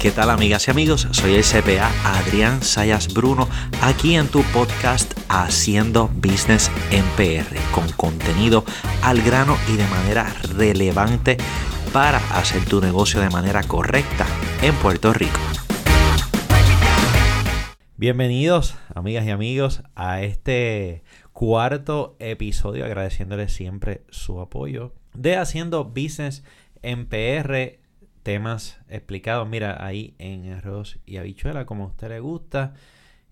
¿Qué tal amigas y amigos? Soy el CPA Adrián Sayas Bruno, aquí en tu podcast Haciendo Business en PR, con contenido al grano y de manera relevante para hacer tu negocio de manera correcta en Puerto Rico. Bienvenidos amigas y amigos a este cuarto episodio agradeciéndoles siempre su apoyo de Haciendo Business en PR temas explicados, mira, ahí en arroz y habichuela, como a usted le gusta.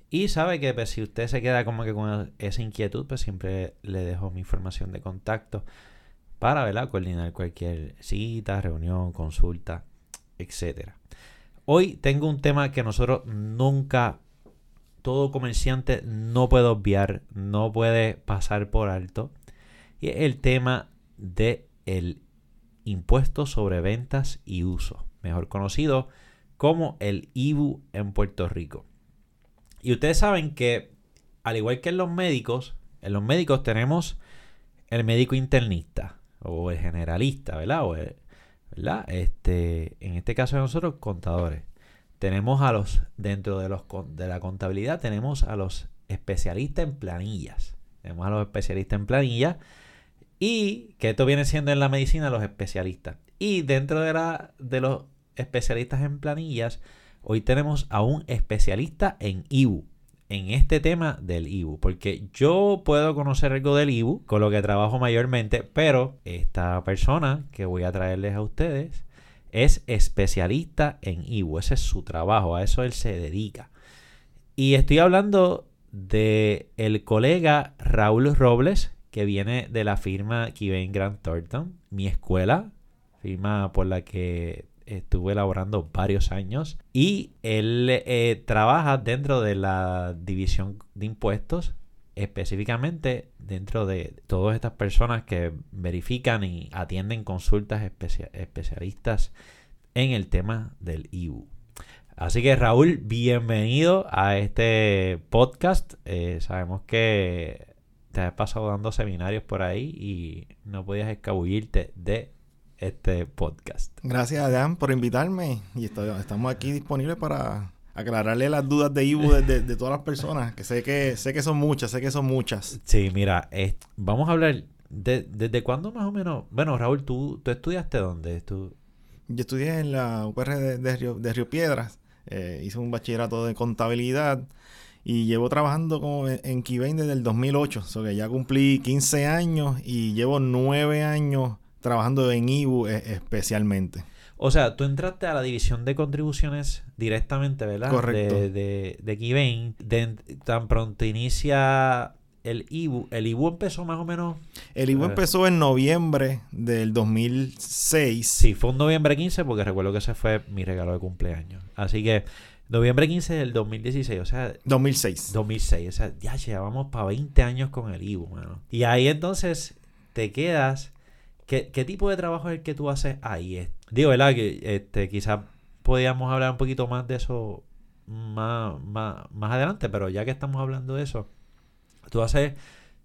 Y sabe que pues, si usted se queda como que con esa inquietud, pues siempre le dejo mi información de contacto para ¿verdad? coordinar cualquier cita, reunión, consulta, etc. Hoy tengo un tema que nosotros nunca, todo comerciante no puede obviar, no puede pasar por alto. Y es el tema de impuesto sobre ventas y uso, mejor conocido como el IBU en Puerto Rico. Y ustedes saben que, al igual que en los médicos, en los médicos tenemos el médico internista o el generalista, ¿verdad? O ¿verdad? Este, en este caso de nosotros, contadores. Tenemos a los, dentro de, los, de la contabilidad, tenemos a los especialistas en planillas. Tenemos a los especialistas en planillas y que esto viene siendo en la medicina los especialistas. Y dentro de, la, de los especialistas en planillas, hoy tenemos a un especialista en IBU, en este tema del IBU, porque yo puedo conocer algo del IBU, con lo que trabajo mayormente, pero esta persona que voy a traerles a ustedes es especialista en IBU, ese es su trabajo, a eso él se dedica. Y estoy hablando de el colega Raúl Robles, que viene de la firma Kivain Grant Thornton, mi escuela, firma por la que estuve elaborando varios años. Y él eh, trabaja dentro de la división de impuestos, específicamente dentro de todas estas personas que verifican y atienden consultas especialistas en el tema del IBU. Así que Raúl, bienvenido a este podcast. Eh, sabemos que te has pasado dando seminarios por ahí y no podías escabullirte de este podcast. Gracias, Adán, por invitarme. Y estamos aquí disponibles para aclararle las dudas de Ibu de, todas las personas, que sé que sé que son muchas, sé que son muchas. Sí, mira, vamos a hablar de, desde cuándo más o menos. Bueno, Raúl, ¿tú, tú estudiaste dónde? ¿Tú? Yo estudié en la UPR de, Río, de Río Piedras. Eh, hice un bachillerato de contabilidad y llevo trabajando como en Keybank desde el 2008. O sea que ya cumplí 15 años y llevo 9 años trabajando en IBU e, especialmente. O sea, tú entraste a la división de contribuciones directamente, ¿verdad? Correcto. De, de, de tan pronto inicia el IBU. ¿El IBU empezó más o menos? El IBU empezó en noviembre del 2006. Sí, fue un noviembre 15 porque recuerdo que ese fue mi regalo de cumpleaños. Así que Noviembre 15 del 2016, o sea... 2006. 2006, o sea, ya llevamos para 20 años con el Ibu, mano. Y ahí entonces te quedas... ¿Qué, tipo de trabajo es el que tú haces ahí? Digo, ¿verdad? Que este, quizás podíamos hablar un poquito más de eso más, más, más adelante, pero ya que estamos hablando de eso, tú haces,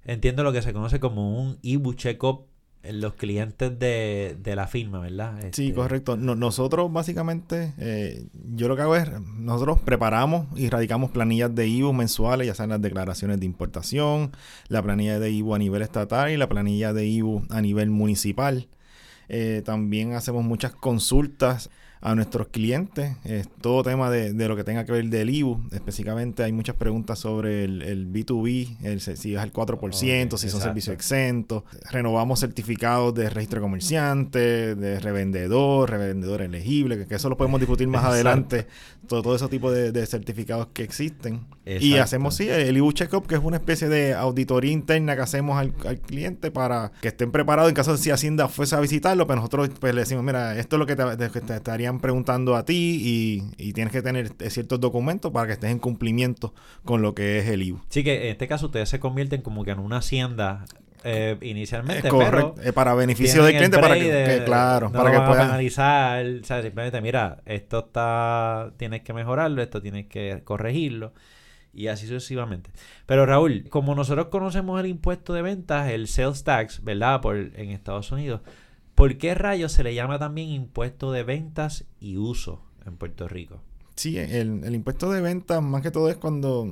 entiendo lo que se conoce como un Ibu Check-up los clientes de, la firma, ¿verdad? Sí, este, correcto. nosotros básicamente, eh, yo lo que hago es, nosotros preparamos y radicamos planillas de IVU mensuales, ya sean las declaraciones de importación, la planilla de IVU a nivel estatal y la planilla de IVU a nivel municipal. Eh, también hacemos muchas consultas a nuestros clientes. Es todo tema de, lo que tenga que ver del IBU. Específicamente hay muchas preguntas sobre el, B2B, el, si es el 4%, si son servicios exentos. Renovamos certificados de registro comerciante, de revendedor, revendedor elegible, que, eso lo podemos discutir más adelante. Todo, todo ese tipo de, certificados que existen. Y hacemos, sí, el IBU Checkup, que es una especie de auditoría interna que hacemos al, cliente para que estén preparados en caso de si Hacienda fuese a visitarlo, pero nosotros pues, le decimos, mira, esto es lo que te, te preguntando a ti y, tienes que tener ciertos documentos para que estés en cumplimiento con lo que es el IVU. Sí, que en este caso ustedes se convierten como que en una hacienda eh, inicialmente. correcto, eh, para beneficio del cliente, para que, claro, para que puedan analizar, o sea, simplemente mira, esto está, tienes que mejorarlo, esto tienes que corregirlo y así sucesivamente. Pero Raúl, como nosotros conocemos el impuesto de ventas, el sales tax, ¿verdad? Por en Estados Unidos, ¿Por qué rayos se le llama también impuesto de ventas y uso en Puerto Rico. Sí, el, el impuesto de venta más que todo es cuando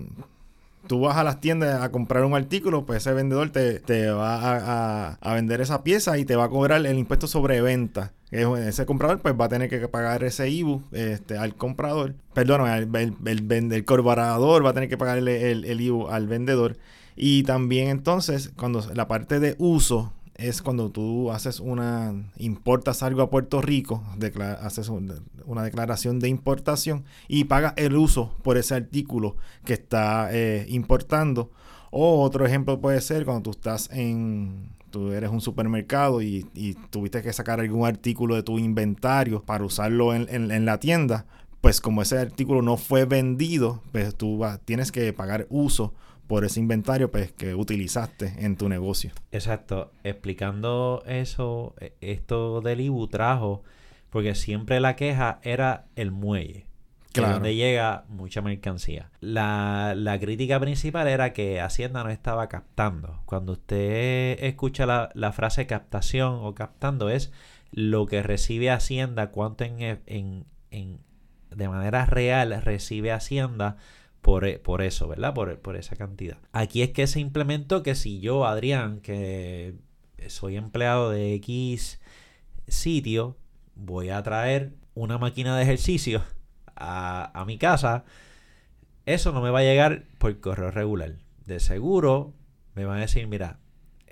tú vas a las tiendas a comprar un artículo, pues ese vendedor te, va a, vender esa pieza y te va a cobrar el impuesto sobre venta. Ese comprador pues va a tener que pagar ese IBU este, al comprador. Perdón, el, el, el, corporador va a tener que pagar el IBU al vendedor. Y también entonces, cuando la parte de uso es cuando tú haces una, importas algo a Puerto Rico, haces una declaración de importación y pagas el uso por ese artículo que está eh, importando. O otro ejemplo puede ser cuando tú estás en, tú eres un supermercado y, tuviste que sacar algún artículo de tu inventario para usarlo en, en, la tienda, pues como ese artículo no fue vendido, pues tú tienes que pagar uso por ese inventario pues, que utilizaste en tu negocio. Exacto. Explicando eso, e, esto del IBU trajo, porque siempre la queja era el muelle. Claro. donde llega mucha mercancía. La, la, crítica principal era que Hacienda no estaba captando. Cuando usted escucha la, la, frase captación o captando es lo que recibe Hacienda, cuánto en, en, en de manera real recibe Hacienda e, por, eso, ¿verdad? Por, por, esa cantidad. Aquí es que se implementó que si yo, Adrián, que soy empleado de X sitio, voy a traer una máquina de ejercicio a, a mi casa, eso no me va a llegar por correo regular. De seguro me van a decir, mira,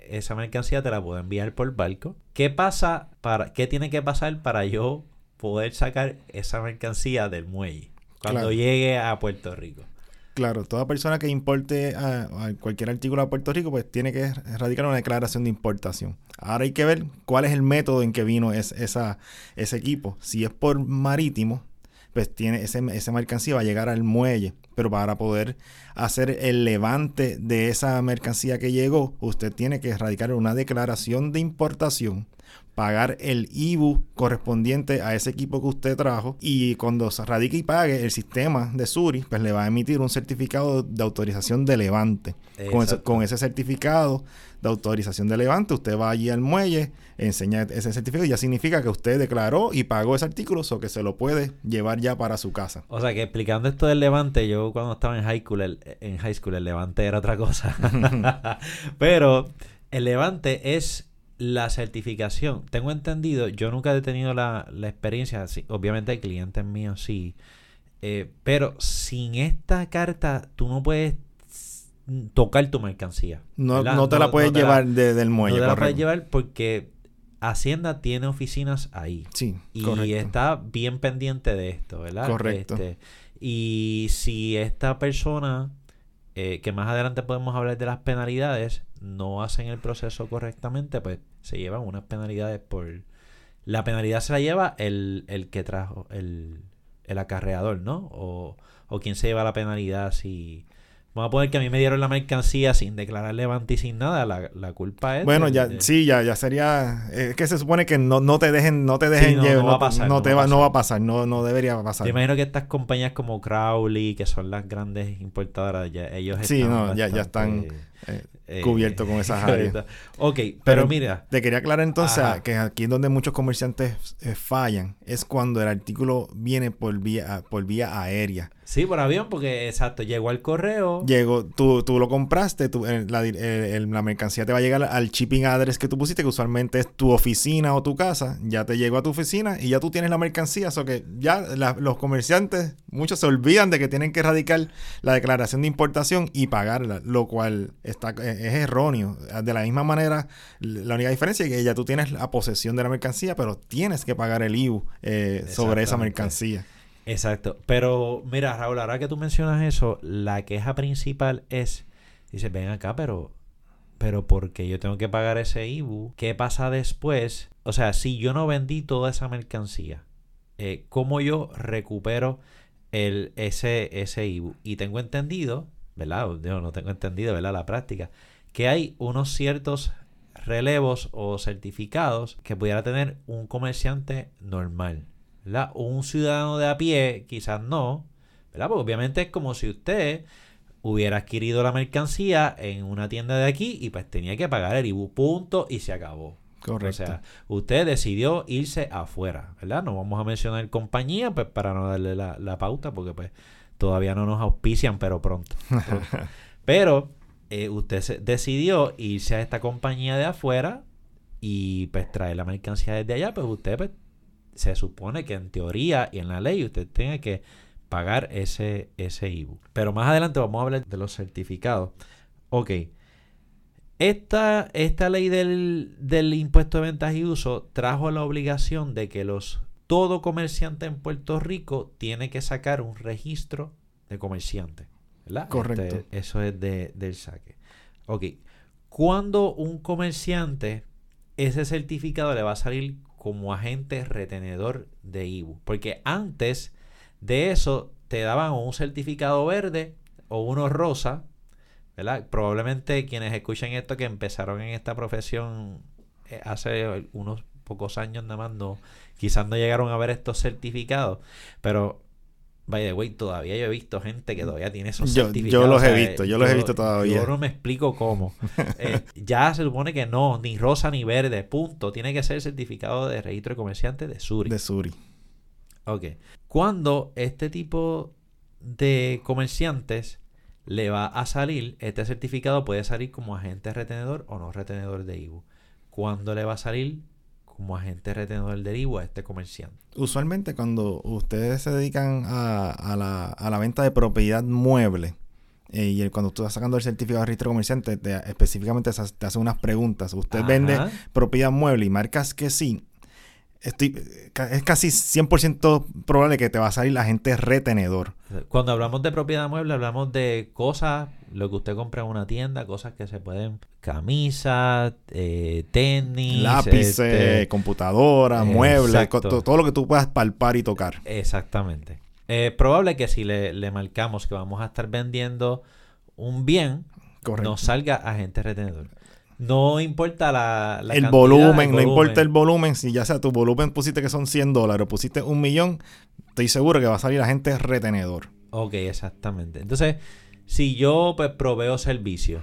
esa mercancía te la puedo enviar por barco. ¿Qué pasa para qué tiene que pasar para yo poder sacar esa mercancía del muelle cuando llegue a Puerto Rico? Claro, toda persona que importe a, cualquier artículo a Puerto Rico, pues tiene que radicar una declaración de importación. Ahora hay que ver cuál es el método en que vino ese equipo. Si es por marítimo, pues tiene ese, esa mercancía va a llegar al muelle. Pero para poder hacer el levante de esa mercancía que llegó, usted tiene que radicar una declaración de importación pagar el IBU correspondiente a ese equipo que usted trajo y cuando se radique y pague el sistema de Suri, pues le va a emitir un certificado de autorización de levante. Con ese, con ese, certificado de autorización de levante, usted va allí al muelle, enseña ese certificado y ya significa que usted declaró y pagó ese artículo o que se lo puede llevar ya para su casa. O sea que explicando esto del levante, yo cuando estaba en high school, el, en high school el levante era otra cosa. Pero el levante es la certificación, tengo entendido, yo nunca he tenido la, experiencia, obviamente hay clientes míos sí, eh, pero sin esta carta tú no puedes tocar tu mercancía. No, no te la puedes llevar desde el muelle. No te la puedes llevar porque Hacienda tiene oficinas ahí. Sí, y está bien pendiente de esto, ¿verdad? Correcto. Este, y si esta persona, eh, que más adelante podemos hablar de las penalidades, no hacen el proceso correctamente, pues se llevan unas penalidades por... La penalidad se la lleva el, el que trajo, el, el acarreador, ¿no? O, o quién se lleva la penalidad si Vamos a poner que a mí me dieron la mercancía sin declarar levante y sin nada. La, culpa es. Bueno, ya, sí, ya, ya sería. Es que se supone que no, no te dejen, no te dejen no, va a pasar. No, te va, no va a pasar, no, no debería pasar. Te imagino que estas compañías como Crowley, que son las grandes importadoras, ya, ellos sí, no, ya, ya están. Eh, eh, cubierto con esas áreas. ok, pero, mira. Te quería aclarar entonces que aquí es donde muchos comerciantes eh, fallan, es cuando el artículo viene por vía, por vía aérea. Sí, por avión, porque exacto, llegó al correo. Llegó, tú, tú lo compraste, la, mercancía te va a llegar al shipping address que tú pusiste, que usualmente es tu oficina o tu casa. Ya te llegó a tu oficina y ya tú tienes la mercancía. O que ya los comerciantes, muchos se olvidan de que tienen que radicar la declaración de importación y pagarla, lo cual está, es erróneo. De la misma manera, la única diferencia es que ya tú tienes la posesión de la mercancía, pero tienes que pagar el IVU eh, sobre esa mercancía. Exacto. Pero mira, Raúl, ahora que tú mencionas eso, la queja principal es, dice, ven acá, pero, pero porque yo tengo que pagar ese IBU, ¿qué pasa después? O sea, si yo no vendí toda esa mercancía, eh, ¿cómo yo recupero el, ese, ese IBU? Y tengo entendido, ¿verdad? Yo no tengo entendido, ¿verdad? La práctica, que hay unos ciertos relevos o certificados que pudiera tener un comerciante normal. Un ciudadano de a pie, quizás no, ¿verdad? Porque obviamente es como si usted hubiera adquirido la mercancía en una tienda de aquí y pues tenía que pagar el IBU punto y se acabó. Correcto. O sea, usted decidió irse afuera, ¿verdad? No vamos a mencionar compañía, pues para no darle la, la pauta, porque pues todavía no nos auspician, pero pronto. pronto. pero eh, usted se decidió irse a esta compañía de afuera y pues traer la mercancía desde allá, pues usted pues, se supone que en teoría y en la ley usted tiene que pagar ese, ese IBU. Pero más adelante vamos a hablar de los certificados. Ok. Esta, esta ley del, del impuesto de ventas y uso trajo la obligación de que los todo comerciante en Puerto Rico tiene que sacar un registro de comerciante. ¿verdad? Correcto. Este, eso es de, del saque. Ok. Cuando un comerciante, ese certificado le va a salir como agente retenedor de IBU. Porque antes de eso te daban un certificado verde o uno rosa, ¿verdad? Probablemente quienes escuchen esto que empezaron en esta profesión eh, hace unos pocos años nada más, no, quizás no llegaron a ver estos certificados, pero by the way, todavía yo he visto gente que todavía tiene esos yo, certificados. Yo los he visto, yo, yo, los he visto todavía. Yo no me explico cómo. eh, ya se supone que no, ni rosa ni verde, punto. Tiene que ser el certificado de registro de comerciante de Suri. De Suri. Ok. Cuando este tipo de comerciantes le va a salir, este certificado puede salir como agente retenedor o no retenedor de IBU. ¿Cuándo le va a salir como agente retenedor de IBU a este comerciante? Usualmente cuando ustedes se dedican a, a, la, a la, venta de propiedad mueble, eh, y el, cuando tú estás sacando el certificado de registro comerciante, te, específicamente te, te hace unas preguntas. ¿Usted Ajá. vende propiedad mueble y marcas que sí? Estoy, es casi 100% probable que te va a salir la gente retenedor. Cuando hablamos de propiedad mueble, hablamos de cosas, lo que usted compra en una tienda, cosas que se pueden, camisas, eh, tenis, lápices, este, computadora, eh, muebles, todo, todo lo que tú puedas palpar y tocar. Exactamente. Es eh, probable que si le, le, marcamos que vamos a estar vendiendo un bien, Correcto. nos salga agente retenedor. No importa la, la el, cantidad, volumen, el no importa el volumen. Si ya sea tu volumen pusiste que son 100 dólares o pusiste un millón, estoy seguro que va a salir la gente retenedor. Ok, exactamente. Entonces, si yo pues proveo servicio,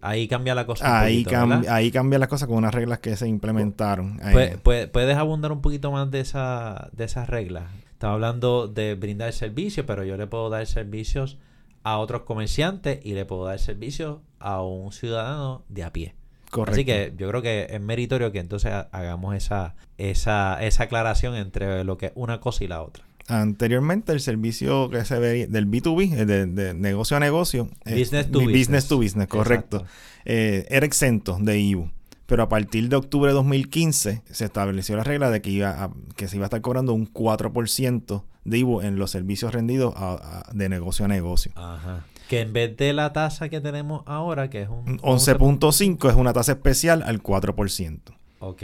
ahí cambia la cosa. Ahí, poquito, cam ahí cambia la cosa con unas reglas que se implementaron. ¿Puedes abundar un poquito más de, esa, de esas reglas? Estaba hablando de brindar servicio, pero yo le puedo dar servicios a otros comerciantes y le puedo dar servicios a un ciudadano de a pie. Correcto. Así que yo creo que es meritorio que entonces hagamos esa, esa, esa aclaración entre lo que es una cosa y la otra. Anteriormente el servicio que se ve del B2B, de, de negocio a negocio, business eh, to business, business, to business correcto, eh, era exento de IBU. Pero a partir de octubre de 2015 se estableció la regla de que, iba a, que se iba a estar cobrando un 4% de IBU en los servicios rendidos a, a, de negocio a negocio. Ajá. Que en vez de la tasa que tenemos ahora, que es un 11.5, es una tasa especial al 4%. Ok.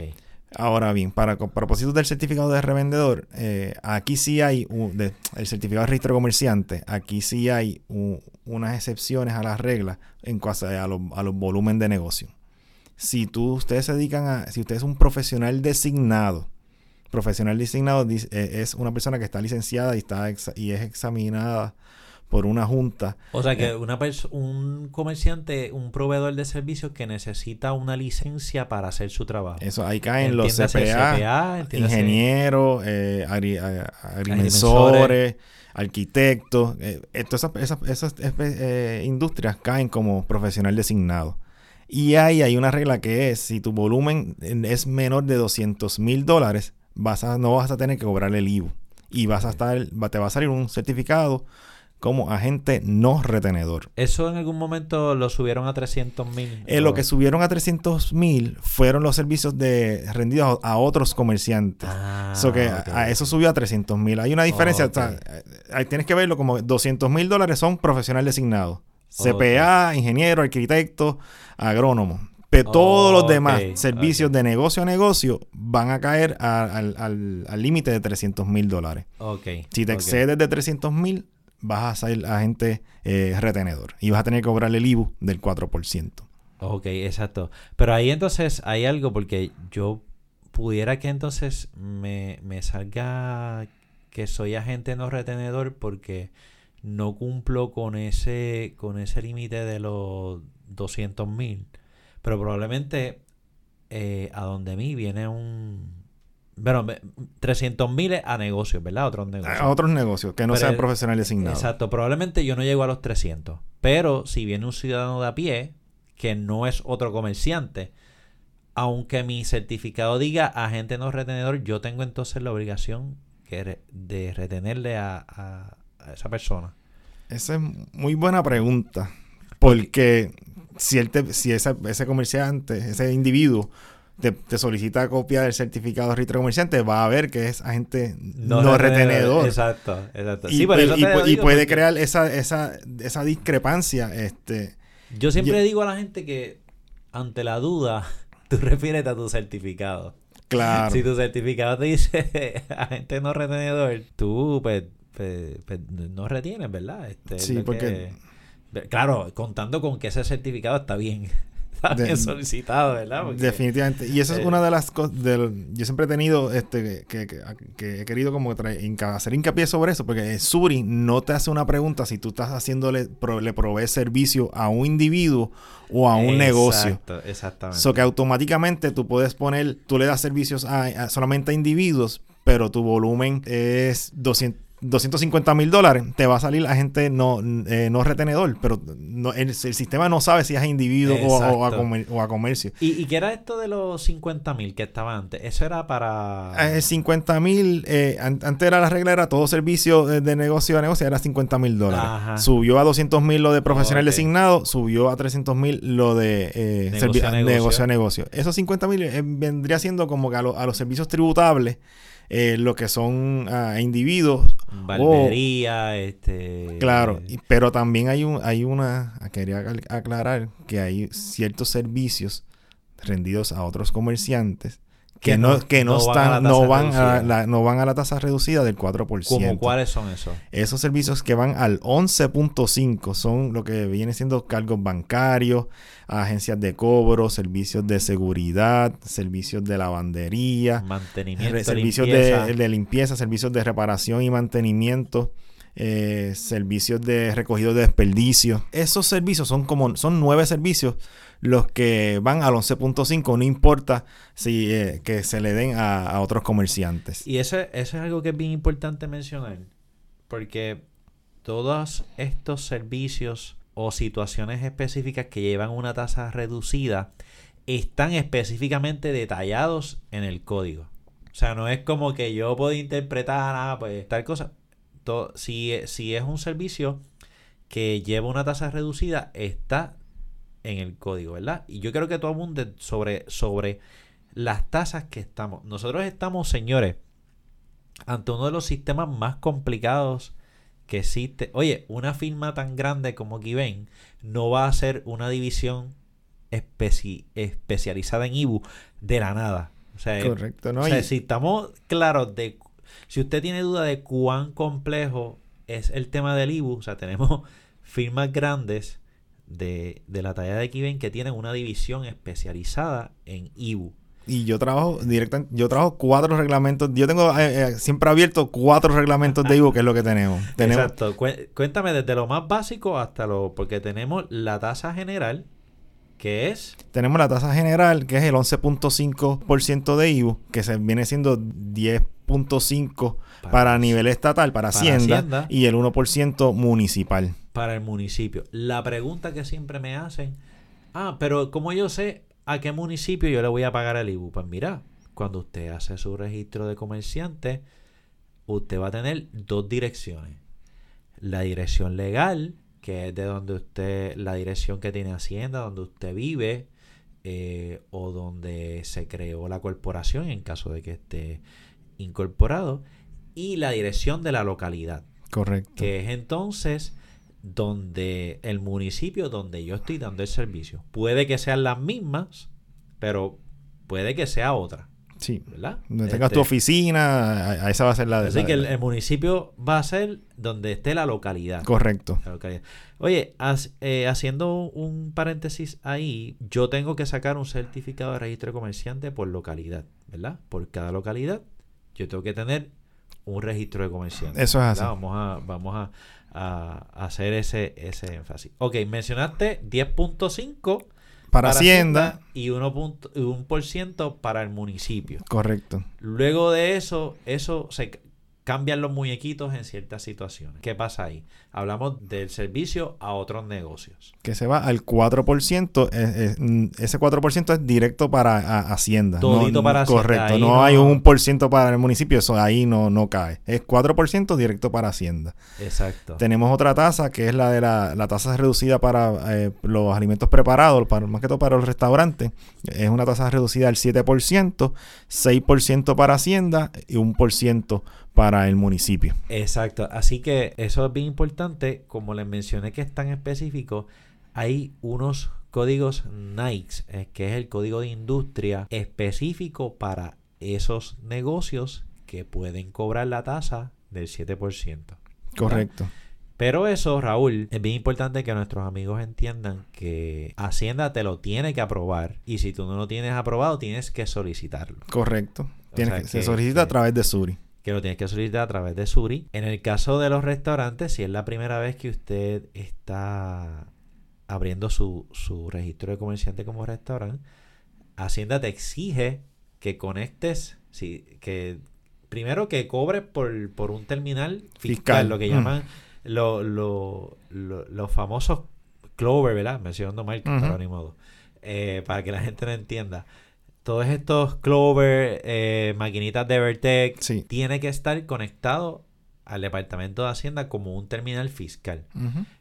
Ahora bien, para propósitos del certificado de revendedor, eh, aquí sí hay un, de, el certificado de registro comerciante, aquí sí hay un, unas excepciones a las reglas en cuanto a, los, a los volúmenes de negocio. Si tú, ustedes se dedican a, si usted es un profesional designado, profesional designado eh, es una persona que está licenciada y, está exa, y es examinada por una junta. O sea que eh, una un comerciante, un proveedor de servicios que necesita una licencia para hacer su trabajo. Eso, ahí caen los CPA, CPA ingenieros, eh, agri, agrimensores, arquitectos. Eh, esas, esas, esas eh, industrias caen como profesional designado. Y ahí hay una regla que es, si tu volumen es menor de 200 mil dólares, vas a, no vas a tener que cobrar el IVU. Y vas a estar, te va a salir un certificado como agente no retenedor. ¿Eso en algún momento lo subieron a 300 mil? Eh, lo que subieron a 300 mil fueron los servicios de rendidos a, a otros comerciantes. Ah, so que okay. a, a, eso subió a 300 mil. Hay una diferencia. Okay. o sea, ahí tienes que verlo como 200 mil dólares son profesional designado. CPA, okay. ingeniero, arquitecto, agrónomo. Pero todos los demás servicios de negocio a negocio van a caer al límite de 300 mil dólares. Si te excedes de 300 mil, vas a ser agente eh, retenedor y vas a tener que cobrar el IBU del 4%. Ok, exacto. Pero ahí entonces hay algo porque yo pudiera que entonces me, me salga que soy agente no retenedor porque no cumplo con ese con ese límite de los 200 mil. Pero probablemente eh, a donde mí viene un... Bueno, 300 mil a negocios, ¿verdad? A otros negocios. A otros negocios que no Pero sean profesionales designados. Exacto, probablemente yo no llego a los 300. Pero si viene un ciudadano de a pie, que no es otro comerciante, aunque mi certificado diga agente no retenedor, yo tengo entonces la obligación que re- de retenerle a, a- a esa persona. Esa es muy buena pregunta. Porque si, él te- si ese, ese comerciante, ese individuo, te, te solicita copia del certificado de registro comerciante, va a ver que es agente no, retenedor. Exacto, exacto. Y, sí, puede porque crear esa, esa, esa discrepancia. Este, Yo siempre Yo- digo a la gente que ante la duda, tú refieres a tu certificado. claro. Si tu certificado te dice agente no retenedor, tú pues, pues- pues, no retienes, ¿verdad? Este, es Sí, porque- que- Claro, contando con que ese certificado está bien, está De- bien solicitado, ¿verdad? Porque- Definitivamente. Y eso es eh, una de las cosas. Yo siempre he tenido, este, que, que- que he querido como hacer hincapié sobre eso, porque el Suri no te hace una pregunta si tú estás haciéndole, pro- le provees servicio a un individuo o a un negocio. Exacto, exactamente. So que automáticamente tú puedes poner, tú le das servicios a, a- solamente a individuos, pero tu volumen es 200 250 mil dólares, te va a salir a gente no, eh, no retenedor, pero no, el, el sistema no sabe si es a individuo o, a- o a Exacto. comer- o a comercio. ¿Y, ¿Y qué era esto de los 50 mil que estaba antes? Eso era para... Eh, 50 mil, eh, an- antes era la regla, era todo servicio de negocio a negocio, era 50 mil dólares. Ajá. Subió a 200 mil lo de profesional Ok. designado, subió a 300 mil lo de eh, Negocio a negocio. negocio a negocio. Esos 50 mil vendría siendo como que a, lo- a los servicios tributables, eh, lo que son a individuos. Barbería, este... Claro, y- pero también hay un, hay una, quería ac- aclarar que hay ciertos servicios rendidos a otros comerciantes que, Que no, que no, no van a están, la no van a la, no van a la tasa reducida del 4%. ¿Cómo cuáles son esos? Esos servicios que van al 11.5 son lo que viene siendo cargos bancarios, agencias de cobro, servicios de seguridad, servicios de lavandería, Mantenimiento, servicios limpieza. de, de limpieza, servicios de reparación y mantenimiento, eh, servicios de recogido de desperdicios. Esos servicios son como son nueve servicios los que van al 11.5, no importa si eh, que se le den a, otros comerciantes. Y eso, es algo que es bien importante mencionar. Porque todos estos servicios o situaciones específicas que llevan una tasa reducida están específicamente detallados en el código. O sea, no es como que yo puedo interpretar, ah, pues tal cosa. Si, si es un servicio que lleva una tasa reducida, está en el código, ¿verdad? Y yo creo que todo el mundo sobre, sobre las tasas que estamos. Nosotros estamos, señores, ante uno de los sistemas más complicados que existe. Oye, una firma tan grande como Kiven no va a hacer una división especi- especializada en IBU de la nada. O sea, Correcto, ¿no? o sea, si estamos claros de... Si usted tiene duda de cuán complejo es el tema del IBU, o sea, tenemos firmas grandes de, de la talla de Kiven que tienen una división especializada en IBU. Y yo trabajo directamente, yo trabajo cuatro reglamentos. Yo tengo eh, eh, siempre abierto cuatro reglamentos de IVU, que es lo que tenemos. tenemos Exacto. Cué- Cuéntame desde lo más básico hasta lo... Porque tenemos la tasa general, que es... Tenemos la tasa general, que es el 11.5% de IVU, que se viene siendo 10.5% para, nivel estatal, para, para Hacienda, Hacienda. y el 1% municipal. Para el municipio. La pregunta que siempre me hacen, ah, pero como yo sé a qué municipio yo le voy a pagar el IBU, pues mira, cuando usted hace su registro de comerciante, usted va a tener dos direcciones. La dirección legal, que es de donde usted, la dirección que tiene Hacienda, donde usted vive, eh, o donde se creó la corporación en caso de que esté incorporado, y la dirección de la localidad Correcto. que es entonces donde el municipio donde yo estoy dando el servicio. Puede que sean las mismas, pero puede que sea otra, Sí. ¿verdad? Donde tengas Este, tu oficina, a, esa va a ser la de Así la- que el, el municipio va a ser donde esté la localidad. Correcto. La localidad. Oye, eh, haciendo un paréntesis ahí, yo tengo que sacar un certificado de registro de comerciante por localidad, ¿verdad? Por cada localidad, yo tengo que tener un registro de comerciante. Eso es así. Vamos a, vamos a, a hacer ese, ese énfasis. Ok, mencionaste 10.5 para, Hacienda, y 1%, para el municipio. Correcto. Luego de eso, eso se cambian los muñequitos en ciertas situaciones. ¿Qué pasa ahí? Hablamos del servicio a otros negocios. Que se va al 4%. ese 4% es directo para Hacienda. Todito para Hacienda. Correcto. No, hay un por ciento para el municipio. Eso ahí no, no cae. Es 4% directo para Hacienda. Exacto. Tenemos otra tasa que es la de la, la tasa reducida para eh, los alimentos preparados, para, más que todo para los restaurantes. Es una tasa reducida al 7%, 6% para Hacienda y 1% para el municipio. Exacto, así que eso es bien importante, como les mencioné que es tan específico, hay unos códigos NICE, eh, que es el código de industria específico para esos negocios que pueden cobrar la tasa del 7%. Correcto. Pero eso, Raúl, es bien importante que nuestros amigos entiendan que Hacienda te lo tiene que aprobar y si tú no lo tienes aprobado, tienes que solicitarlo. Correcto. se solicita a través de Suri que lo tienes que solicitar a través de Suri. En el caso de los restaurantes, si es la primera vez que usted está abriendo su, registro de comerciante como restaurante, Hacienda te exige que conectes, que primero que cobres por, un terminal fiscal, lo que mm. llaman los famosos Clover, ¿verdad? Mencionando marcas, uh ni modo. Eh, para que la gente lo entienda todos estos Clover, eh, maquinitas de Vertex, tiene que estar conectado al Departamento de Hacienda como un terminal fiscal.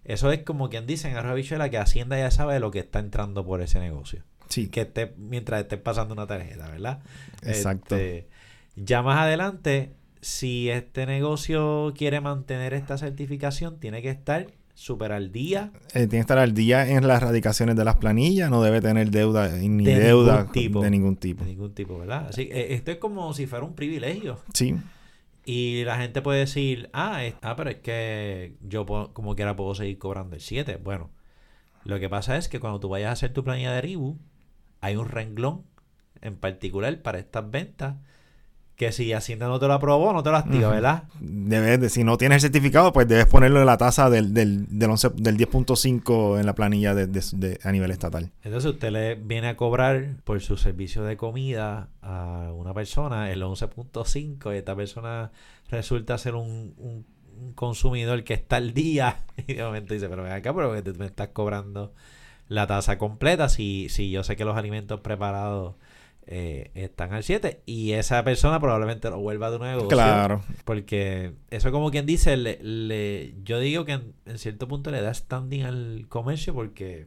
Eso es como quien dice en Arroyo que Hacienda ya sabe lo que está entrando por ese negocio. Sí. Que esté, mientras esté pasando una tarjeta, ¿verdad? Exacto. Este, ya más adelante, si este negocio quiere mantener esta certificación, tiene que estar súper al día. Eh, tiene que estar al día en las radicaciones de las planillas, no debe tener deuda ni deuda de ningún tipo. De ningún tipo, ¿verdad? Así, eh, esto es como si fuera un privilegio. Sí. Y la gente puede decir, ah, ah pero es que yo como quiera puedo seguir cobrando el 7. Bueno, lo que pasa es que cuando tú vayas a hacer tu planilla de RIBU, hay un renglón en particular para estas ventas que si Hacienda no te lo aprobó, no te lo activa, ¿verdad? Debes de, si no tienes el certificado, pues debes ponerlo en la tasa del, del, del, del 10.5 en la planilla de, a nivel estatal. Entonces usted le viene a cobrar por su servicio de comida a una persona el 11.5 y esta persona resulta ser un, un, consumidor que está al día y de momento dice, pero ven acá, pero me estás cobrando la tasa completa si, si yo sé que los alimentos preparados eh, están al 7 y esa persona probablemente lo vuelva de nuevo. Claro. Porque eso como quien dice, le, yo digo que en, cierto punto le da standing al comercio porque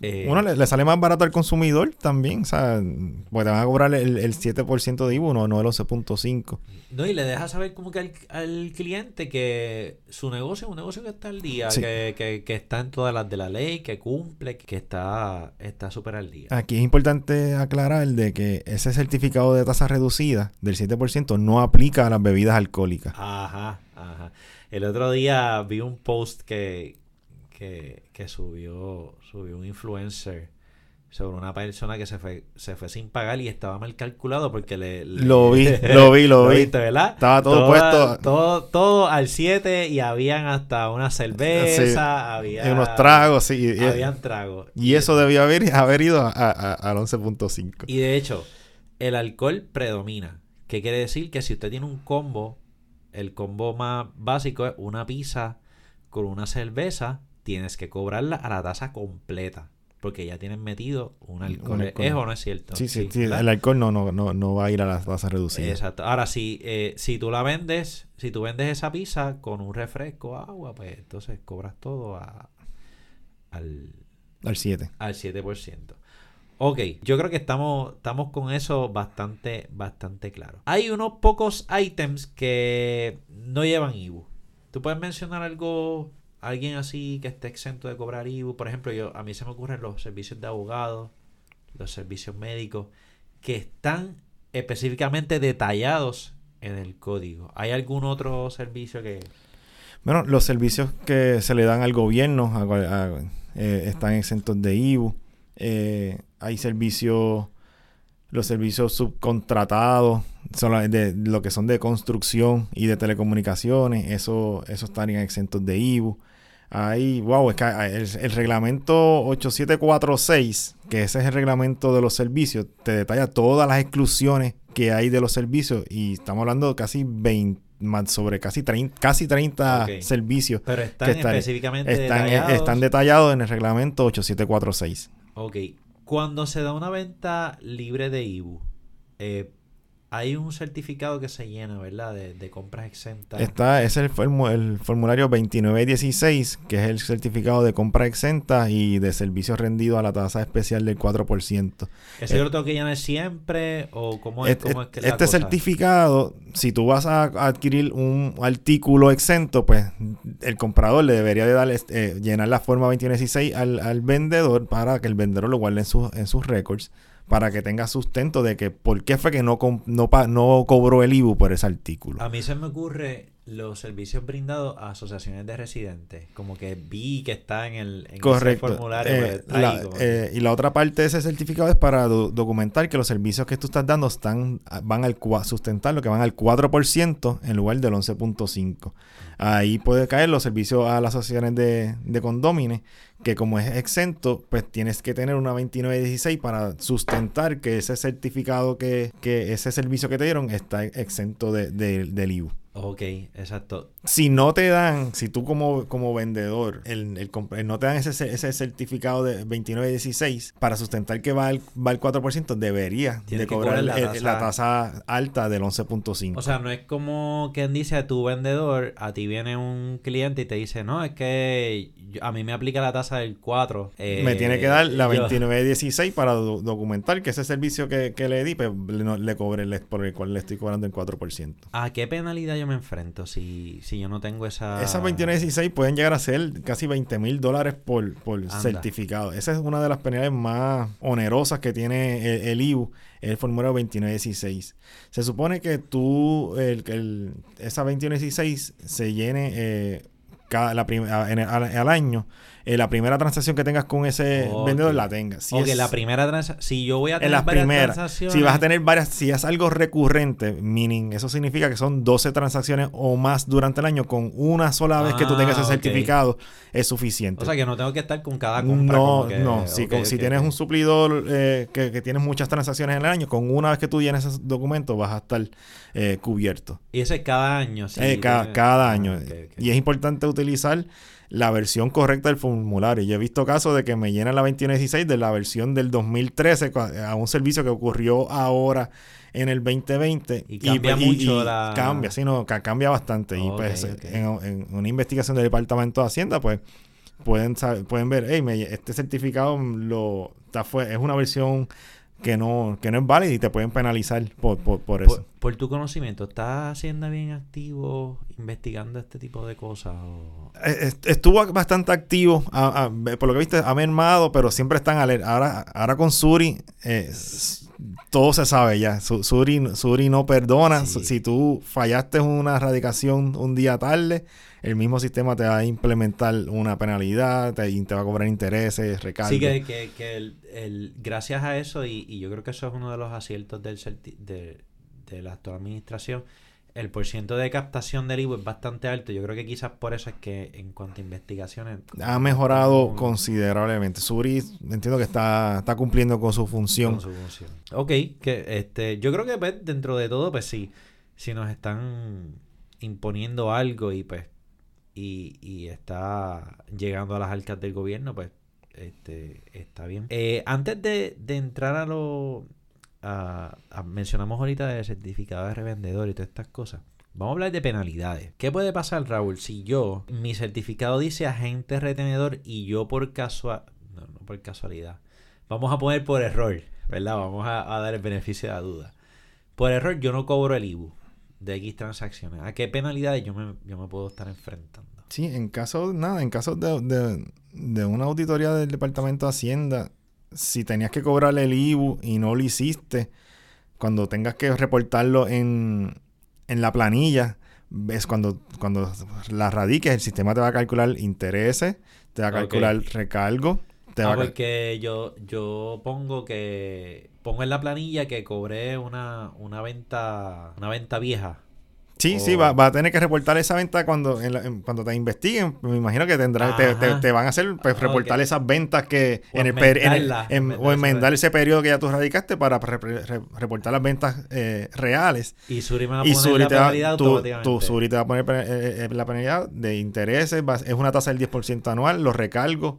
eh, bueno, le, sale más barato al consumidor también, o sea, porque te van a cobrar el, el 7% de IVU, no, no el 11.5%. No, y le deja saber como que al, cliente que su negocio es un negocio que está al día, que, que, está en todas las de la ley, que cumple, que está súper al día. Aquí es importante aclarar de que ese certificado de tasa reducida del 7% no aplica a las bebidas alcohólicas. Ajá, ajá. El otro día vi un post que, que, subió, subió un influencer sobre una persona que se fue, se fue sin pagar y estaba mal calculado porque le... lo vi, lo vi, lo, vi. ¿verdad? Estaba todo, puesto... Todo, todo al 7 y habían hasta una cerveza, había... unos tragos, sí. Habían tragos. Y eso debía haber, haber ido a, al 11.5. Y de hecho, el alcohol predomina. ¿Qué quiere decir? Que si usted tiene un combo, el combo más básico es una pizza con una cerveza tienes que cobrarla a la tasa completa. Porque ya tienen metido un alcohol. ¿Es o no es cierto? Sí, sí, el alcohol no, no, no, no va a ir a la tasa reducida. Exacto. Ahora, si, eh, si tú la vendes, si tú vendes esa pizza con un refresco, agua, pues entonces cobras todo a, al... Al 7. Al 7%. Ok, yo creo que estamos, estamos con eso bastante, bastante claro. Hay unos pocos items que no llevan IBU. ¿Tú puedes mencionar algo alguien así que esté exento de cobrar IBU, por ejemplo, yo a mí se me ocurren los servicios de abogados, los servicios médicos, que están específicamente detallados en el código. ¿Hay algún otro servicio que...? Bueno, los servicios que se le dan al gobierno eh, están exentos de IBU. Eh, hay servicios, los servicios subcontratados, son de, lo que son de construcción y de telecomunicaciones, eso, eso estarían exentos de IBU. Ahí, wow, es que el, el, reglamento 8746, que ese es el reglamento de los servicios, te detalla todas las exclusiones que hay de los servicios y estamos hablando de casi 20, sobre casi 30, casi 30 servicios. Pero están específicamente están, detallados. están detallados en el reglamento 8746. Ok. Cuando se da una venta libre de IBU, eh, hay un certificado que se llena, ¿verdad? De, compras exentas. Está, es el, el, formulario 2916, que es el certificado de compra exenta y de servicios rendidos a la tasa especial del 4%. ¿Ese yo lo tengo que llenar siempre? ¿O cómo es, cómo es que Este certificado, si tú vas a adquirir un artículo exento, pues el comprador le debería de dar, eh, llenar la forma 2916 al, al vendedor para que el vendedor lo guarde en, sus en sus récords para que tenga sustento de que por qué fue que no, no, no cobró el IBU por ese artículo. A mí se me ocurre los servicios brindados a asociaciones de residentes. Como que vi que está en el formulario. Eh, pues, eh, y la otra parte de ese certificado es para documentar que los servicios que tú estás dando están van al sustentar lo que van al 4% en lugar del 11.5%. Ahí puede caer los servicios a las asociaciones de, de condómines, que como es exento, pues tienes que tener una 2916 para sustentar que ese certificado, que, que ese servicio que te dieron está exento de, del IVU. Ok, exacto. Si no te dan, si tú como, como vendedor, el, el, no te dan ese, ese certificado de 2916 para sustentar que va al, va al 4%, debería de cobrar la, tasa. alta del 11.5. O sea, no es como quien dice a tu vendedor, a ti viene un cliente y te dice, no, es que a mí me aplica la tasa del 4. me tiene que dar la 2916 para documentar que ese servicio que, le di, pues le, le cobre por el cual le estoy cobrando el 4%. ¿A qué penalidad yo me enfrento si, si yo no tengo esa... Esas 2116 pueden llegar a ser casi 20 mil dólares por, por certificado. Esa es una de las penalidades más onerosas que tiene el, IBU, el formulario 2916. Se supone que tú, el, el, esa 2116 se llene eh, cada, la al año eh, la primera transacción que tengas con ese vendedor la tengas. Si la primera transacción. Si yo voy a tener en varias transacciones. Si vas a tener varias, si es algo recurrente, meaning, eso significa que son 12 transacciones o más durante el año, con una sola vez que tú tengas ese ah, certificado, es suficiente. O sea que no tengo que estar con cada compra. No, no. si, si tienes un suplidor eh, que, que, tienes muchas transacciones en el año, con una vez que tú llenes ese documento vas a estar eh, cubierto. Y ese es cada año, sí. cada, cada, año. Ah, y es importante utilizar la versión correcta del formulario. Yo he visto casos de que me llenan la 2116 de la versión del 2013 a un servicio que ocurrió ahora en el 2020. Y cambia mucho la... Cambia, sí, no, cambia bastante. y pues En, una investigación del Departamento de Hacienda, pues pueden, pueden ver, hey, este certificado lo, está, fue, es una versión que no, que no es válida y te pueden penalizar por, por, eso. Por, tu conocimiento, ¿estás haciendo bien activo investigando este tipo de cosas? Eh, estuvo bastante activo, por lo que viste, ha mermado, pero siempre están alerta. Ahora, ahora con Suri, eh, todo se sabe ya. Suri, Suri no perdona. Si tú fallaste una radicación un día tarde, el mismo sistema te va a implementar una penalidad te, te va a cobrar intereses, recargos. Sí, que, que, el, gracias a eso, y, yo creo que eso es uno de los aciertos del, de, de la actual administración, el porciento de captación del IVU es bastante alto. Yo creo que quizás por eso es que en cuanto a investigaciones... Ha mejorado considerablemente. Suri entiendo que está, está cumpliendo con su función. Con su función. Ok, que este, yo creo que pues, dentro de todo, pues sí, si nos están imponiendo algo y pues y, está llegando a las arcas del gobierno, pues este, está bien. Eh, antes de, entrar a lo... mencionamos ahorita de certificado de revendedor y todas estas cosas. Vamos a hablar de penalidades. ¿Qué puede pasar, Raúl, si yo, mi certificado dice agente retenedor y yo por casualidad, no, no por casualidad, vamos a poner por error, ¿verdad? Vamos a, dar el beneficio de la duda. Por error yo no cobro el IBU de X transacciones. ¿A qué penalidades yo me, yo me puedo estar enfrentando? Sí, en caso, nada, en caso de, de, una auditoría del Departamento de Hacienda, si tenías que cobrarle el IBU y no lo hiciste, cuando tengas que reportarlo en, en la planilla, es cuando, cuando la radiques, el sistema te va a calcular intereses, te va a calcular recargo. Te ah, porque yo, yo pongo que pongo en la planilla que cobré una, una venta una venta vieja Sí, sí, va, va, a tener que reportar esa venta cuando cuando te investiguen. Me imagino que tendrá, te, te, van a hacer pues, reportar esas ventas que en el, en o enmendar ese periodo que ya tú radicaste para reportar las ventas eh, reales. Y Suri me va a poner la penalidad tu, Suri te va a poner eh, la penalidad de intereses, es una tasa del 10% anual, los recargos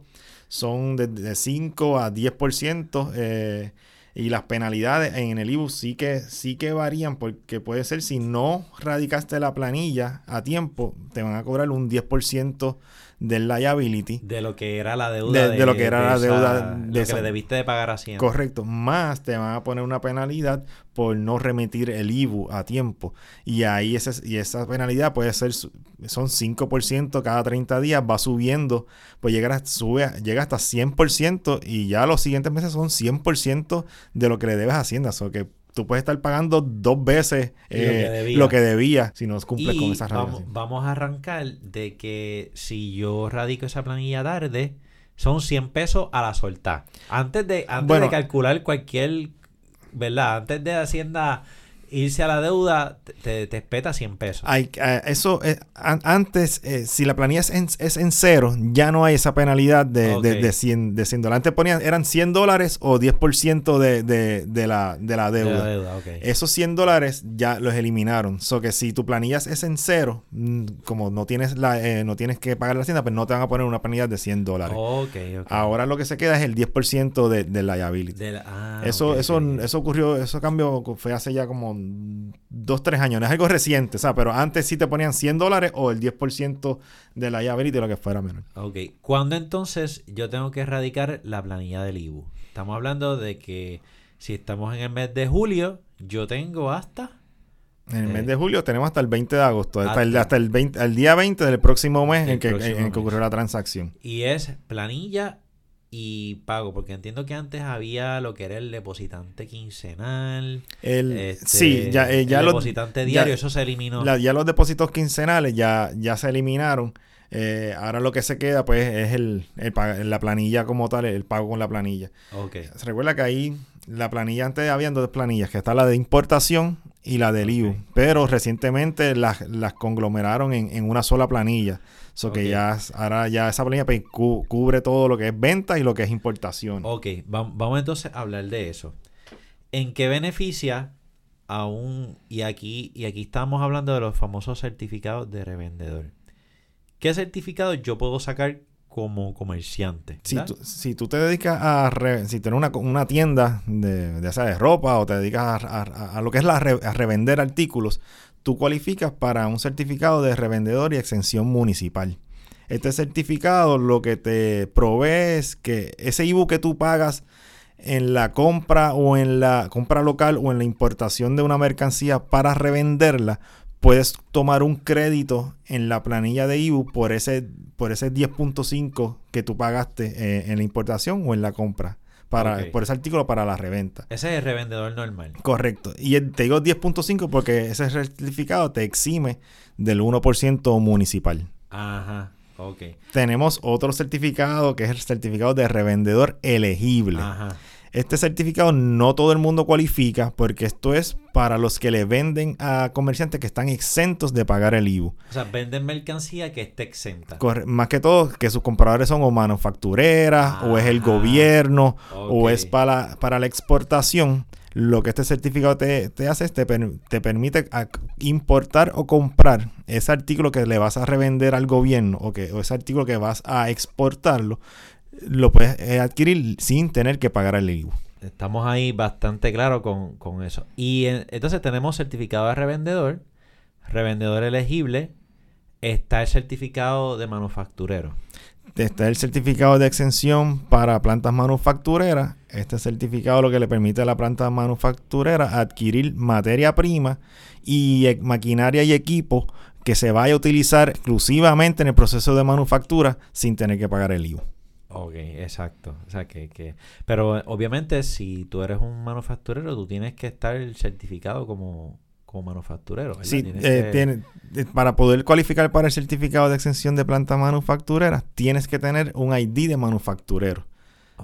son de, de 5 a 10%. Eh, y las penalidades en el IBU sí que, sí que varían porque puede ser si no radicaste la planilla a tiempo, te van a cobrar un 10% del liability. De lo que era la deuda. De, lo que era la deuda. de lo que le debiste de pagar a Correcto. Más te van a poner una penalidad por no remitir el IBU a tiempo. Y ahí ese, y esa penalidad puede ser, son 5% cada 30 días, va subiendo, pues llega, sube, llega hasta 100% y ya los siguientes meses son 100% de lo que le debes a Hacienda. O que tú puedes estar pagando dos veces lo, que eh, debía si no cumples con esa vamos, vamos a arrancar de que si yo radico esa planilla tarde, son 100 pesos a la soltar. Antes de, antes de calcular cualquier, ¿verdad? Antes de Hacienda irse a la deuda te, te espeta 100 pesos. Hay, eh, eso, eh, antes, eh, si la planilla es en, es en, cero, ya no hay esa penalidad de, de, 100, de 100 dólares. Antes ponían, eran 100 dólares o 10% de, de, de, la, de la deuda. Esos 100 dólares ya los eliminaron. So que si tu planilla es en cero, mm, como no tienes, la, no tienes que pagar la hacienda, pues no te van a poner una penalidad de 100 dólares. Ahora lo que se queda es el 10% de, de liability. Ah, eso, eso, eso ocurrió, eso cambió, fue hace ya como dos, tres años. No es algo reciente, sea Pero antes sí te ponían 100 dólares o el 10% de la liability, lo que fuera menos. Ok. ¿Cuándo entonces yo tengo que erradicar la planilla del IBU? Estamos hablando de que si estamos en el mes de julio, yo tengo hasta... En el mes eh, de julio tenemos hasta el 20 de agosto, hasta, el, hasta el, 20, el día 20 del próximo mes en que, en que ocurrió la transacción. Y es planilla y pago, porque entiendo que antes había lo que era el depositante quincenal. El, este, sí, ya, eh, el depositante diario, eso se eliminó. ya los depósitos quincenales ya, ya se eliminaron. Eh, ahora lo que se queda pues es el, el, la planilla como tal, el pago con la planilla. Okay. Se recuerda que ahí la planilla antes había dos planillas, que está la de importación y la del IVU, pero recientemente las, las conglomeraron en, en una sola planilla. So que ya ahora ya esa planilla pues, cubre todo lo que es venta y lo que es importación. Ok, vamos entonces a hablar de eso. ¿En qué beneficia a un y aquí y aquí estamos hablando de los famosos certificados de revendedor? ¿Qué certificado yo puedo sacar como comerciante? Si tú, si tú, te dedicas a si tienes una, una tienda de, de, de ropa o te dedicas a, a, lo que es la a revender artículos, tú cualificas para un certificado de revendedor y exención municipal. Este certificado lo que te provee es que ese IBU que tú pagas en la compra o en la compra local o en la importación de una mercancía para revenderla, puedes tomar un crédito en la planilla de IBU por ese, por ese 10.5 que tú pagaste eh, en la importación o en la compra para, por ese artículo para la reventa. Ese es el revendedor normal. Correcto. Y te digo 10.5 porque ese certificado te exime del 1% municipal. Ajá. Ok. Tenemos otro certificado que es el certificado de revendedor elegible. Ajá. Este certificado no todo el mundo cualifica porque esto es para los que le venden a comerciantes que están exentos de pagar el IVU. O sea, venden mercancía que esté exenta. más que todo, que sus compradores son o manufactureras, o es el ah, gobierno, o es para, para la exportación. Lo que este certificado te, hace es te, te permite importar o comprar ese artículo que le vas a revender al gobierno o, que, o ese artículo que vas a exportarlo lo puedes eh, adquirir sin tener que pagar el IVU. Estamos ahí bastante claros con, eso. Y entonces tenemos certificado de revendedor, revendedor elegible, está el certificado de manufacturero. Está el certificado de exención para plantas manufactureras. Este certificado lo que le permite a la planta manufacturera adquirir materia prima y e, maquinaria y equipo que se vaya a utilizar exclusivamente en el proceso de manufactura sin tener que pagar el IVU. Ok, exacto. O sea, que, que... Pero obviamente si tú eres un manufacturero, tú tienes que estar certificado como, como manufacturero. Sí, eh, tiene, eh, para poder cualificar para el certificado de exención de planta manufacturera, tienes que tener un ID de manufacturero.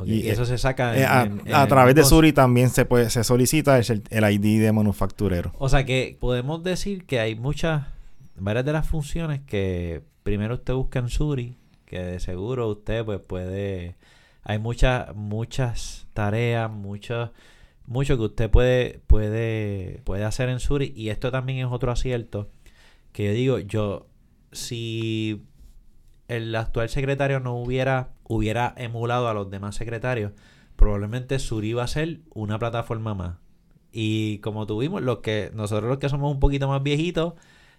y, eso se saca eh, a, través de Suri también se puede se solicita el, el ID de manufacturero. O sea que podemos decir que hay muchas varias de las funciones que primero usted busca en Suri, que de seguro usted pues puede hay muchas muchas tareas, muchos mucho que usted puede puede puede hacer en Suri y esto también es otro acierto que yo digo, yo si el actual secretario no hubiera hubiera emulado a los demás secretarios, probablemente Suri iba a ser una plataforma más. Y como tuvimos, los que nosotros los que somos un poquito más viejitos,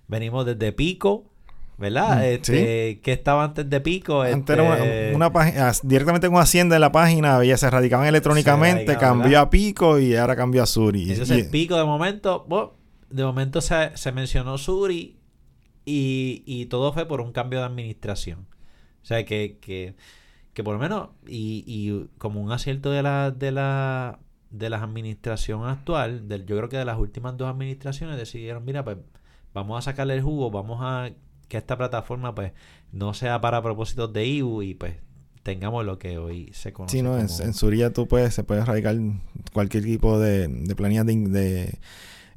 venimos desde Pico, ¿verdad? Mm, Este, que estaba antes de Pico. Antes era Este, una, página, directamente con Hacienda en la página, ya se radicaban electrónicamente, radicaba, cambió ¿verdad? a Pico y ahora cambió a Suri. Entonces Y- el Pico de momento, de momento se, se mencionó Suri y, y todo fue por un cambio de administración. O sea que, que, que por lo menos, y, y como un acierto de la, de la de la administración actual, del, yo creo que de las últimas dos administraciones decidieron, mira, pues vamos a sacarle el jugo, vamos a que esta plataforma pues no sea para propósitos de IBU y pues tengamos lo que hoy se conoce Sí, no, en, como- en Suria tú puedes, se puede radicar cualquier tipo de, de planillas de, de,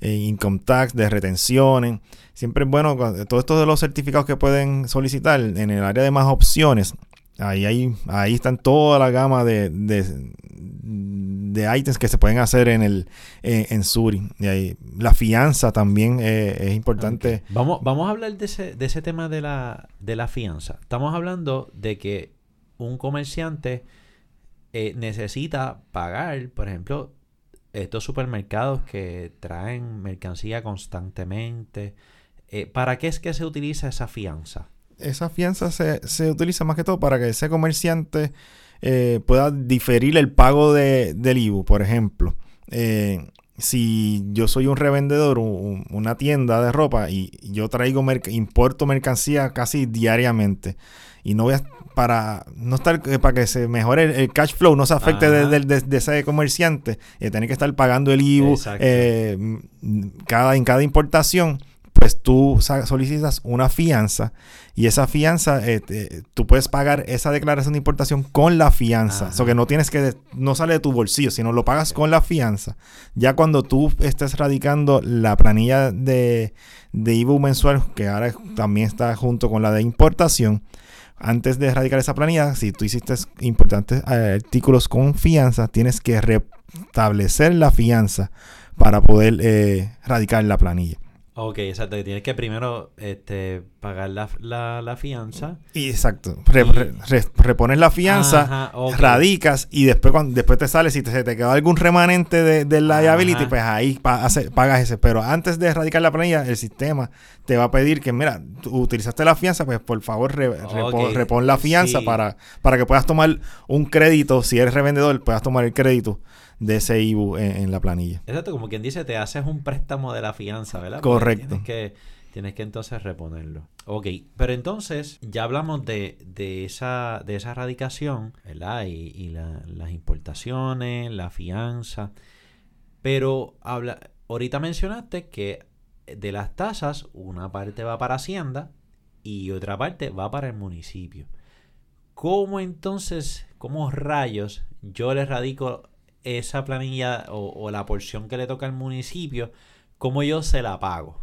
eh, income tax, de retenciones. Siempre es bueno, todo esto de los certificados que pueden solicitar en el área de más opciones, ahí, ahí, ahí están toda la gama de, de, ítems que se pueden hacer en el en, en Suri. Ahí, la fianza también es importante. Vamos, vamos a hablar de ese, de ese tema de la, de la fianza. Estamos hablando de que un comerciante eh, necesita pagar, por ejemplo, estos supermercados que traen mercancía constantemente. Eh, ¿Para qué es que se utiliza esa fianza? Esa fianza se, se utiliza más que todo para que ese comerciante eh, pueda diferir el pago de, del IBU. Por ejemplo, eh, si yo soy un revendedor, un- un- una tienda de ropa y yo traigo, merc- importo mercancía casi diariamente y no voy a para no estar eh, para que se mejore el, el cash flow, no se afecte de, de- de- ese comerciante, eh, tener que estar pagando el IBU cada, en cada importación, pues tú solicitas una fianza y esa fianza, eh, te- tú puedes pagar esa declaración de importación con la fianza. O sea, que no tienes que, no sale de tu bolsillo, sino lo pagas con la fianza. Ya cuando tú estés radicando la planilla de, de IBU mensual, que ahora también está junto con la de importación, antes de radicar esa planilla, si tú hiciste importantes eh, artículos con fianza, tienes que restablecer la fianza para poder eh, radicar la planilla. Ok, exacto. Tienes que primero este, pagar la, la, la fianza. Y exacto. Re- Y- re- re- repones la fianza, Ajá, radicas y después cuando después te sale, si te, se te quedó algún remanente de, de liability, Ajá. pues ahí pa- hace- pagas ese. Pero antes de radicar la planilla, el sistema te va a pedir que, mira, tú utilizaste la fianza, pues por favor repon la fianza sí. para, para que puedas tomar un crédito. Si eres revendedor, puedas tomar el crédito de ese IBU en, en la planilla. Exacto, como quien dice, te haces un préstamo de la fianza, ¿verdad? Correcto. Tienes que, tienes que entonces reponerlo. Ok, pero entonces ya hablamos de, de esa, de esa radicación, ¿verdad? Y, y la- las importaciones, la fianza. Pero habla, ahorita mencionaste que de las tasas, una parte va para Hacienda y otra parte va para el municipio. ¿Cómo entonces, cómo rayos yo le radico esa planilla o, o la porción que le toca al municipio, cómo yo se la pago?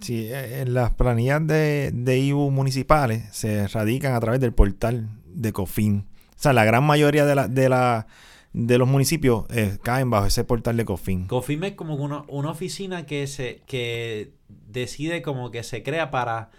Sí, eh, en las planillas de, de IBU municipales se radican a través del portal de COFIN. O sea, la gran mayoría de, la, de, la, de los municipios eh, caen bajo ese portal de COFIN. Cofime es como una, una oficina que se que decide como que se crea para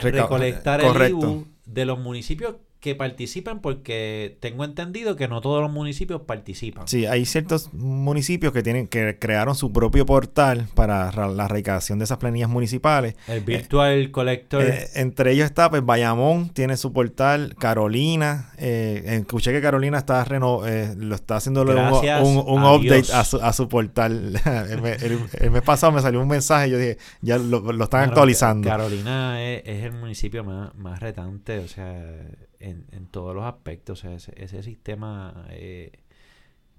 Reca- recolectar correcto. el IBU de los municipios que participan porque tengo entendido que no todos los municipios participan. Sí, hay ciertos municipios que tienen que crearon su propio portal para ra- la recaudación de esas planillas municipales. El Virtual Collector. Eh, entre ellos está, pues, Bayamón tiene su portal, Carolina. eh, escuché que Carolina está reno, eh, lo está haciendo un, Gracias un- un a update a su, a su portal. el, me- el- el mes pasado me salió un mensaje y yo dije, ya lo, lo están Bueno, actualizando. Carolina es, es el municipio más, más retante, o sea, en, en todos los aspectos. O sea, ese, ese sistema eh,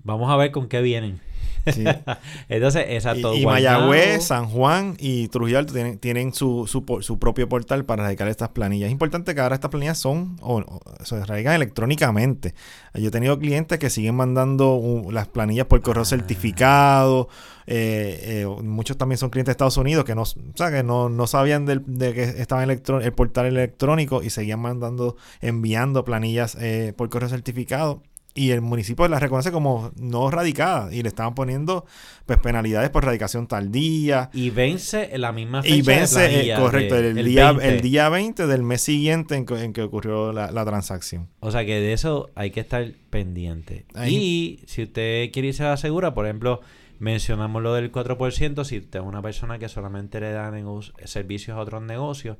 Vamos a ver con qué vienen. Entonces, exacto. Y, y Mayagüez, San Juan y Trujillo Alto tienen, tienen su, su, propio portal para radicar estas planillas. Es importante que ahora estas planillas son o, se radican electrónicamente. Yo he tenido clientes que siguen mandando las planillas por correo ah. certificado. Eh, eh, muchos también son clientes de Estados Unidos que no, que no, sabían de que estaba el portal electrónico y seguían mandando, enviando planillas eh, por correo certificado y el municipio la reconoce como no radicada y le estaban poniendo pues penalidades por radicación tardía y vence la misma fecha y vence eh, correcto el, día 20. el día 20 del mes siguiente en que, ocurrió la, transacción. O sea que de eso hay que estar pendiente. Y si usted quiere irse a la segura por ejemplo mencionamos lo del 4% si usted es una persona que solamente le dan servicios a otros negocios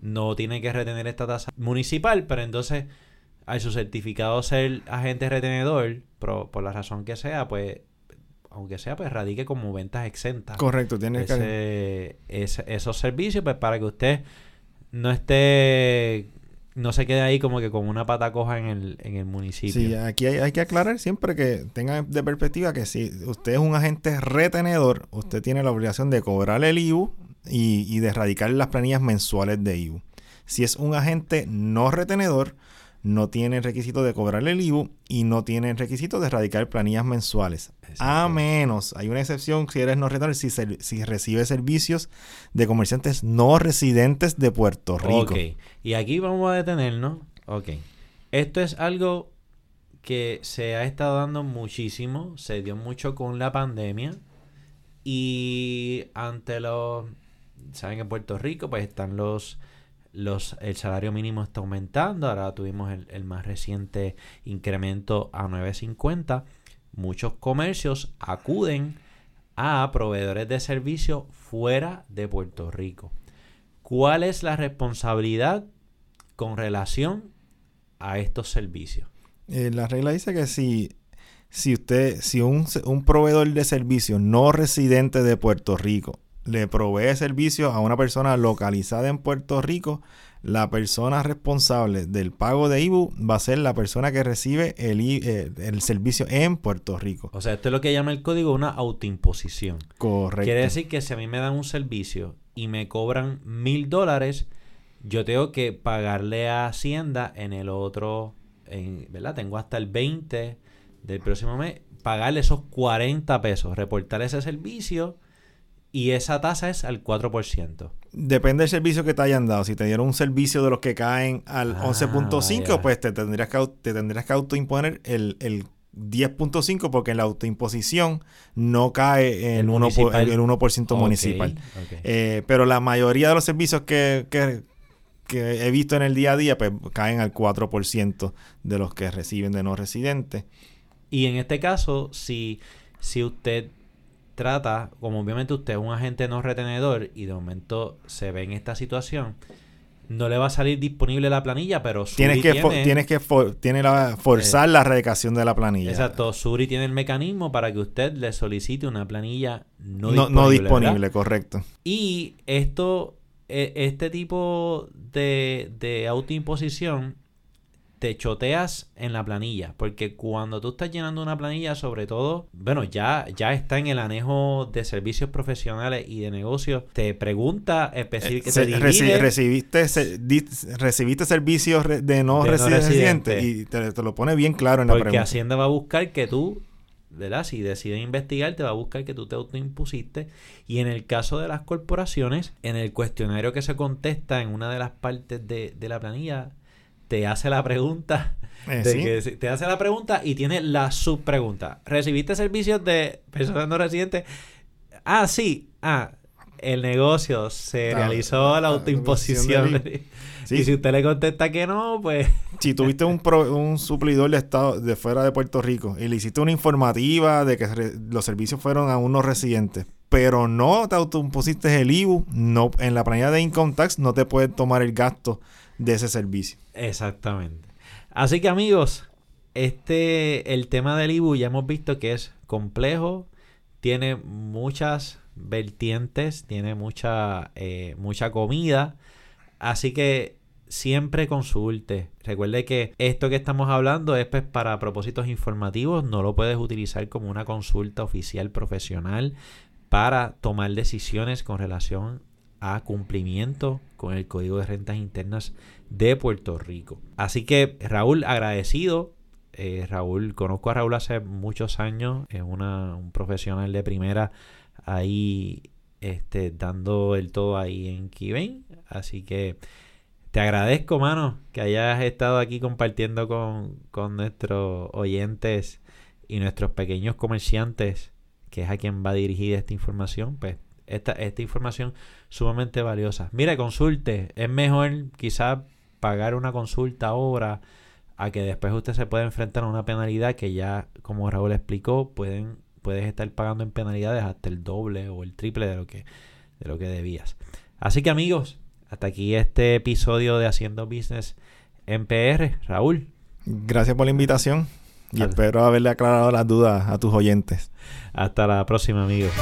no tiene que retener esta tasa municipal pero entonces a su certificado ser agente retenedor, por la razón que sea, pues, aunque sea, pues radique como ventas exentas. Correcto, tiene que... esos servicios, pues para que usted no esté no se quede ahí como que con una pata coja en el, en el municipio. Sí, aquí hay, que aclarar siempre que tenga de perspectiva que si usted es un agente retenedor, usted tiene la obligación de cobrar el IBU y, y de erradicar las planillas mensuales de IBU. Si es un agente no retenedor, no tiene el requisito de cobrar el IBU y no tiene el requisito de erradicar planillas mensuales. A menos, hay una excepción si eres no retenedor, si, si recibe servicios de comerciantes no residentes de Puerto Rico. Ok, y aquí vamos a detenernos. Ok, esto es algo que se ha estado dando muchísimo, se dio mucho con la pandemia y ante los, saben que en Puerto Rico pues están los los, el salario mínimo está aumentando. Ahora tuvimos el, más reciente incremento a 9.50. Muchos comercios acuden a proveedores de servicios fuera de Puerto Rico. ¿Cuál es la responsabilidad con relación a estos servicios? Eh, la regla dice que si, si usted, si un, un proveedor de servicios no residente de Puerto Rico le provee servicio a una persona localizada en Puerto Rico, la persona responsable del pago de IBU va a ser la persona que recibe el, eh, el servicio en Puerto Rico. O sea, esto es lo que llama el código una autoimposición. Correcto. Quiere decir que si a mí me dan un servicio y me cobran mil dólares, yo tengo que pagarle a Hacienda en el otro, en, ¿verdad? Tengo hasta el 20 del próximo mes, pagarle esos 40 pesos, reportar ese servicio y esa tasa es al 4%. Depende del servicio que te hayan dado. Si te dieron un servicio de los que caen al 11.5, ah, pues te tendrías que, te tendrías que autoimponer el, el 10.5 porque en la autoimposición no cae en el 1%, el 1 municipal. Eh, pero la mayoría de los servicios que, que, que, he visto en el día a día pues caen al 4% de los que reciben de no residentes. Y en este caso, si, si usted trata, como obviamente usted es un agente no retenedor y de momento se ve en esta situación, no le va a salir disponible la planilla, pero Suri tienes que tiene, tienes que tiene la, forzar la erradicación de la planilla. Exacto, Suri tiene el mecanismo para que usted le solicite una planilla no, disponible. No disponible, correcto. Y esto, e, este tipo de, de autoimposición te choteas en la planilla. Porque cuando tú estás llenando una planilla, sobre todo, bueno, ya, ya está en el anejo de servicios profesionales y de negocios, te pregunta específicamente. Eh, recibiste, recibiste servicios de no, residentes y te, lo pone bien claro en la pregunta. Porque Hacienda va a buscar que tú ¿verdad? Si decide investigar, te va a buscar que tú te autoimpusiste. Y en el caso de las corporaciones, en el cuestionario que se contesta en una de las partes de, de la planilla, te hace la pregunta. Eh, te hace la pregunta y tiene la subpregunta. ¿Recibiste servicios de personas no residentes? Ah, sí. Ah, el negocio se realizó la autoimposición. Y si usted le contesta que no, pues... Si tuviste un, un suplidor de estado de fuera de Puerto Rico y le hiciste una informativa de que los servicios fueron a unos residentes, pero no te autoimpusiste el IBU, no, en la planilla de Income Tax no te puede tomar el gasto de ese servicio. Exactamente. Así que amigos, este, el tema del IBU ya hemos visto que es complejo, tiene muchas vertientes, tiene mucha, eh, mucha comida. Así que siempre consulte. Recuerde que esto que estamos hablando es pues, para propósitos informativos, no lo puedes utilizar como una consulta oficial profesional para tomar decisiones con relación a cumplimiento con el Código de Rentas Internas de Puerto Rico. Así que Raúl, agradecido. Eh, Raúl, conozco a Raúl hace muchos años, es una, un profesional de primera ahí este, dando el todo ahí en Kibén. Así que te agradezco, mano, que hayas estado aquí compartiendo con, con nuestros oyentes y nuestros pequeños comerciantes, que es a quien va dirigida esta información, pues esta, esta información sumamente valiosa. Mire, consulte, es mejor quizás pagar una consulta ahora a que después usted se pueda enfrentar a una penalidad que ya, como Raúl explicó, pueden, puedes estar pagando en penalidades hasta el doble o el triple de lo que, de lo que debías. Así que amigos, hasta aquí este episodio de Haciendo Business en PR. Raúl. Gracias por la invitación y espero haberle aclarado las dudas a tus oyentes. Hasta la próxima, amigos.